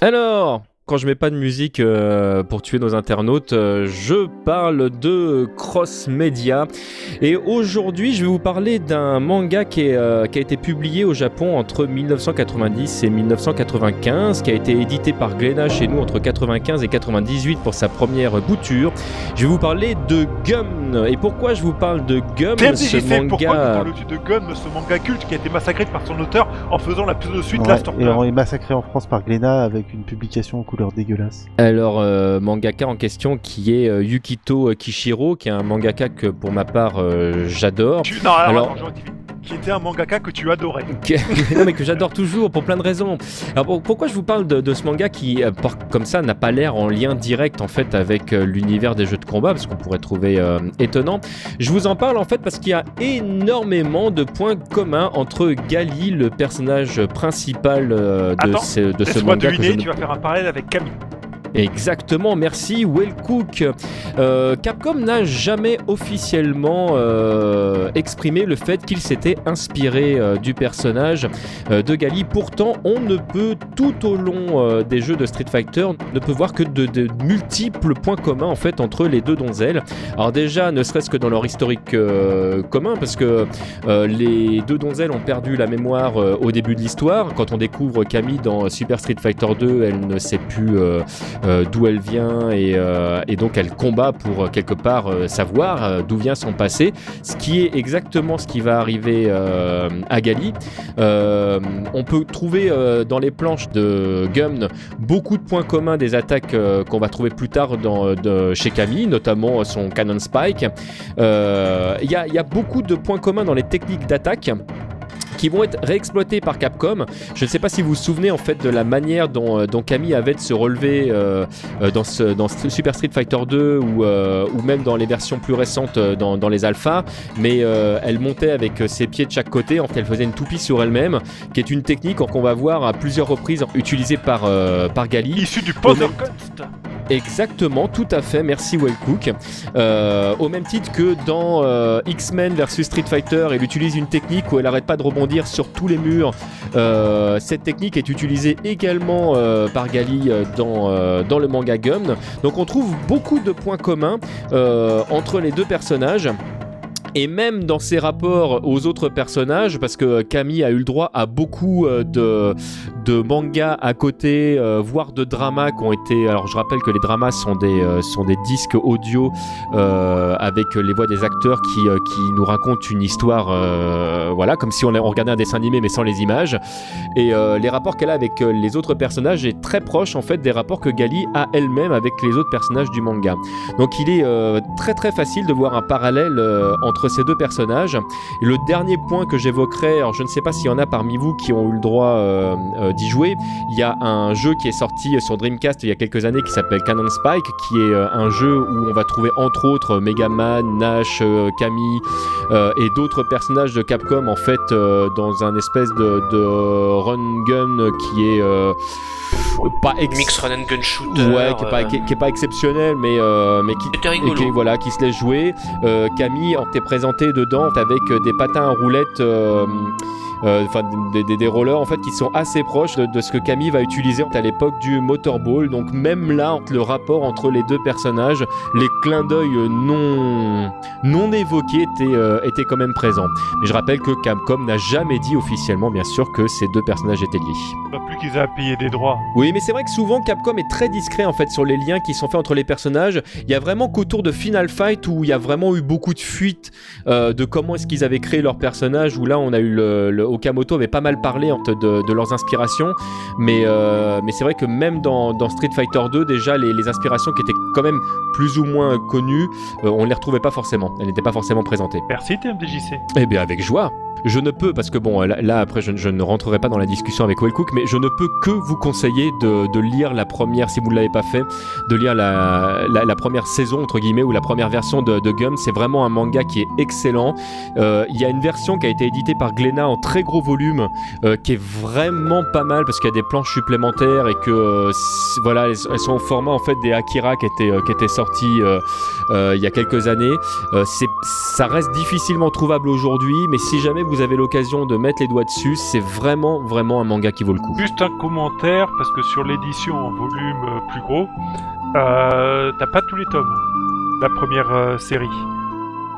Alors, quand je mets pas de musique euh, pour tuer nos internautes, euh, je parle de cross media. Et aujourd'hui, je vais vous parler d'un manga qui, euh, qui, a été publié au Japon entre 1990 et 1995, qui a été édité par Glénat chez nous entre 95 et 98 pour sa première bouture. Je vais vous parler de Gum. Et pourquoi je vous parle de Gum ce manga... Pourquoi de Gum, ce manga culte qui a été massacré par son auteur en faisant la pseudo-suite Last Et on est massacré en France par Glénat avec une publication en couleur dégueulasse. Alors, euh, mangaka en question qui est euh, Yukito Kishiro, qui est un mangaka que pour ma part euh, j'adore. Non, alors, qui était un mangaka que tu adorais. non, mais que j'adore toujours pour plein de raisons. Alors pourquoi je vous parle de, ce manga qui, comme ça, n'a pas l'air en lien direct en fait avec l'univers des jeux de combat, parce qu'on pourrait trouver étonnant. Je vous en parle en fait parce qu'il y a énormément de points communs entre Gali, le personnage principal de ce, de ce manga. Deviner, tu vas faire un parallèle avec Camille. Exactement, merci Will Cook. Euh, Capcom n'a jamais officiellement euh, exprimé le fait qu'il s'était inspiré euh, du personnage de Gali. Pourtant, on ne peut tout au long des jeux de Street Fighter ne peut voir que de, multiples points communs en fait entre les deux donzelles. Alors déjà, ne serait-ce que dans leur historique commun, parce que les deux donzelles ont perdu la mémoire au début de l'histoire. Quand on découvre Camille dans Super Street Fighter 2, elle ne sait plus d'où elle vient et, euh, et, donc elle combat pour euh, quelque part savoir d'où vient son passé, ce qui est exactement ce qui va arriver à Gali. on peut trouver dans les planches de Gum beaucoup de points communs des attaques qu'on va trouver plus tard chez Camille, notamment son Cannon Spike. Il y, a beaucoup de points communs dans les techniques d'attaque qui vont être réexploités par Capcom. Je ne sais pas si vous vous souvenez en fait de la manière dont, euh, dont Camille avait de se relever euh, euh, dans, ce, dans Super Street Fighter 2 ou, ou même dans les versions plus récentes dans, dans les alphas, mais elle montait avec ses pieds de chaque côté, en fait elle faisait une toupie sur elle-même, qui est une technique qu'on va voir à plusieurs reprises utilisée par, par Gali. Issu du Power Exactement, tout à fait, merci Wellcook. Euh, au même titre que dans euh, X-Men versus Street Fighter, elle utilise une technique où elle arrête pas de rebondir sur tous les murs. Euh, cette technique est utilisée également par Gali dans, dans le manga Gum. Donc on trouve beaucoup de points communs entre les deux personnages. Et même dans ses rapports aux autres personnages, parce que Camille a eu le droit à beaucoup euh, de, de mangas à côté, euh, voire de dramas qui ont été. Alors je rappelle que les dramas sont des, euh, sont des disques audio avec les voix des acteurs qui, qui nous racontent une histoire, voilà, comme si on, on, regardait un dessin animé mais sans les images. Et les rapports qu'elle a avec les autres personnages est très proche en fait des rapports que Gali a elle-même avec les autres personnages du manga. Donc il est très très facile de voir un parallèle entre ces deux personnages. Et le dernier point que j'évoquerai, alors je ne sais pas s'il y en a parmi vous qui ont eu le droit euh, euh, d'y jouer, il y a un jeu qui est sorti sur Dreamcast il y a quelques années qui s'appelle Cannon Spike, qui est euh, un jeu où on va trouver entre autres Mega Man, Nash, Camille et d'autres personnages de Capcom en fait dans un espèce de, de run gun qui est pas mix run and gun shooter ouais qui est pas, qui, est pas exceptionnel mais mais qui, qui, voilà qui se laisse jouer. Camille t'es présenté dedans avec des patins à roulettes euh, euh, enfin des, des, rollers en fait qui sont assez proches de, ce que Camille va utiliser à l'époque du motorball. Donc même là, le rapport entre les deux personnages, les clins d'œil non non évoqués étaient, euh, étaient quand même présents. Mais je rappelle que Capcom n'a jamais dit officiellement, bien sûr, que ces deux personnages étaient liés. Pas plus qu'ils aient à payer des droits. Oui, mais c'est vrai que souvent Capcom est très discret en fait sur les liens qui sont faits entre les personnages. Il y a vraiment qu'autour de Final Fight où il y a vraiment eu beaucoup de fuites euh, de comment est-ce qu'ils avaient créé leurs personnages. Où là, on a eu le Okamoto avait pas mal parlé de, leurs inspirations, mais, euh, mais c'est vrai que même dans, Street Fighter 2, déjà, les, inspirations qui étaient quand même plus ou moins connues, euh, on les retrouvait pas forcément. Elles n'étaient pas forcément présentées. Merci TMDJC. Eh bien, avec joie. Je ne peux, parce que bon, là, après, je, ne rentrerai pas dans la discussion avec Wellcook, mais je ne peux que vous conseiller de, lire la première, si vous ne l'avez pas fait, de lire la, première saison, entre guillemets, ou la première version de, de Gum. C'est vraiment un manga qui est excellent. Euh, il y a une version qui a été éditée par Glénat en très gros volume, euh, qui est vraiment pas mal, parce qu'il y a des planches supplémentaires et que, euh, voilà, elles, sont au format, en fait, des Akira qui étaient, qui sortis il y a quelques années. c'est ça reste difficilement trouvable aujourd'hui, mais si jamais vous avez l'occasion de mettre les doigts dessus, c'est vraiment, vraiment un manga qui vaut le coup. Juste un commentaire, parce que sur l'édition en volume euh, plus gros, euh, t'as pas tous les tomes. La première euh, série.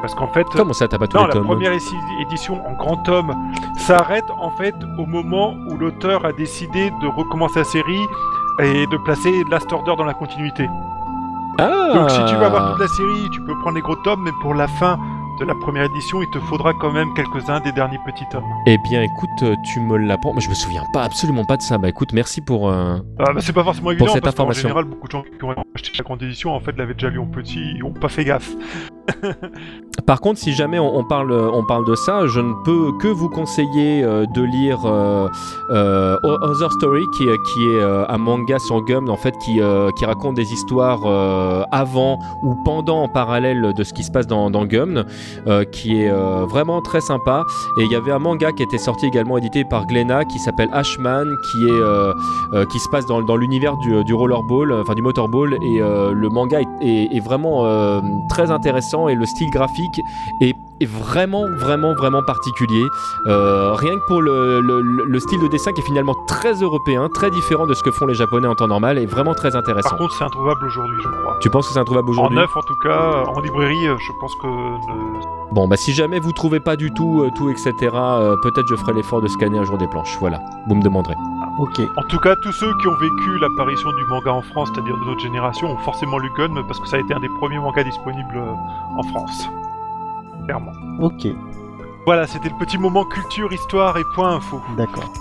Parce qu'en fait. Comment ça, t'as pas tous non, les la tomes première édition en grand tome s'arrête en fait au moment où l'auteur a décidé de recommencer la série et de placer Last Order dans la continuité. Ah Donc si tu veux avoir toute la série, tu peux prendre les gros tomes, mais pour la fin de la première édition, il te faudra quand même quelques-uns des derniers petits tomes. Eh bien, écoute, euh, tu me l'apprends. Mais je me souviens pas, absolument pas de ça. Bah écoute, merci pour. euh, Ah, bah, c'est pas forcément évident cette parce information. général, beaucoup de gens qui ont acheté la grande édition en fait l'avaient déjà lu en petit, ils ont pas fait gaffe. Par contre, si jamais on, parle, de ça, je ne peux que vous conseiller euh, de lire euh, euh, Other Story, qui, est- un manga sur Gum, en fait, qui, raconte des histoires avant ou pendant, en parallèle de ce qui se passe dans, Gum, qui est vraiment très sympa. Et il y avait un manga qui était sorti également édité par Glénat, qui s'appelle Ashman, qui se passe dans, l'univers du, rollerball, enfin du motorball, et le manga est, vraiment très intéressant et le style graphique est, est vraiment, vraiment, vraiment particulier. Euh, rien que pour le, le- le style de dessin qui est finalement très européen, très différent de ce que font les Japonais en temps normal, et vraiment très intéressant. Par contre, c'est introuvable aujourd'hui, je crois. tu penses que c'est introuvable En aujourd'hui? neuf, en tout cas, en librairie, euh, je pense que Bon, bah si jamais vous trouvez pas du tout, euh, tout, etc., euh, peut-être je ferai l'effort de scanner un jour des planches. Voilà, vous me demanderez. Ok. En tout cas, tous ceux qui ont vécu l'apparition du manga en France, c'est-à-dire de notre génération, ont forcément lu Gun parce que ça a été un des premiers mangas disponibles en France. Clairement. Ok. Voilà, c'était le petit moment culture, histoire et point info. D'accord.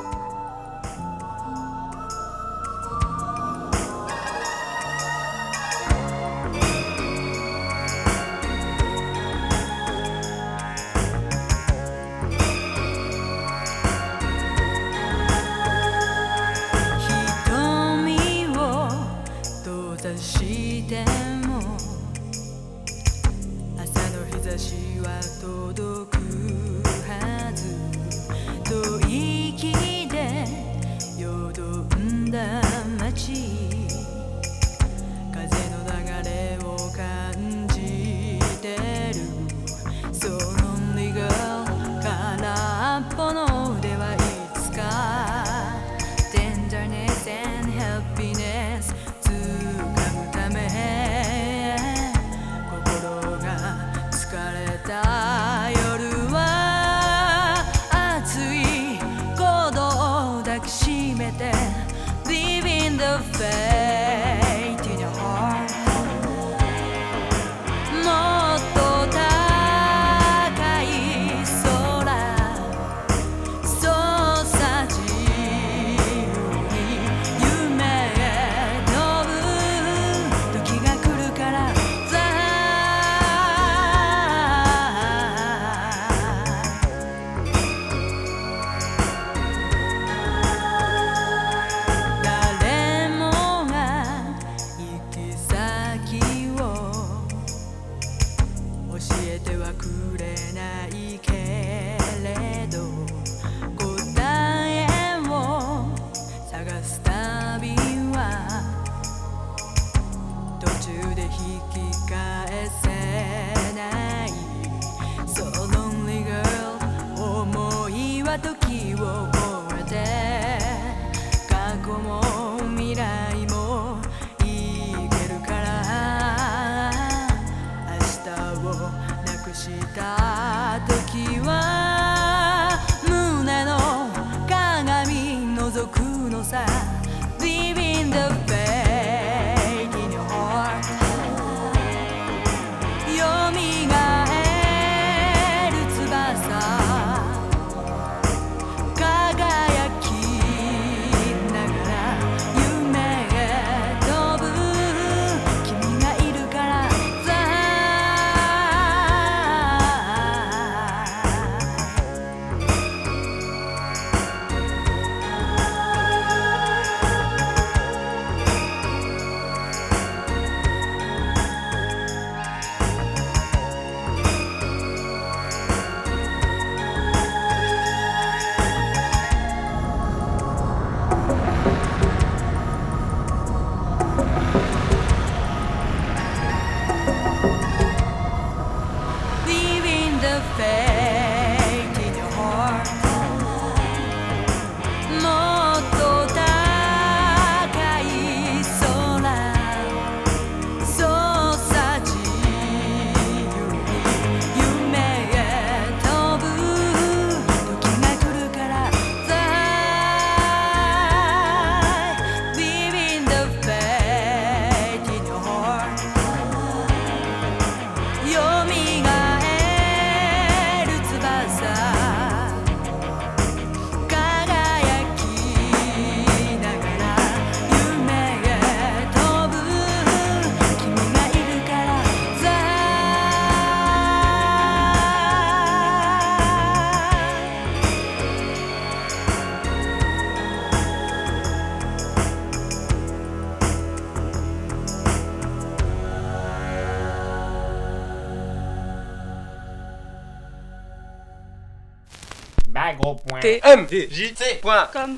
Gros point. T. M. J. C. Point. Comme.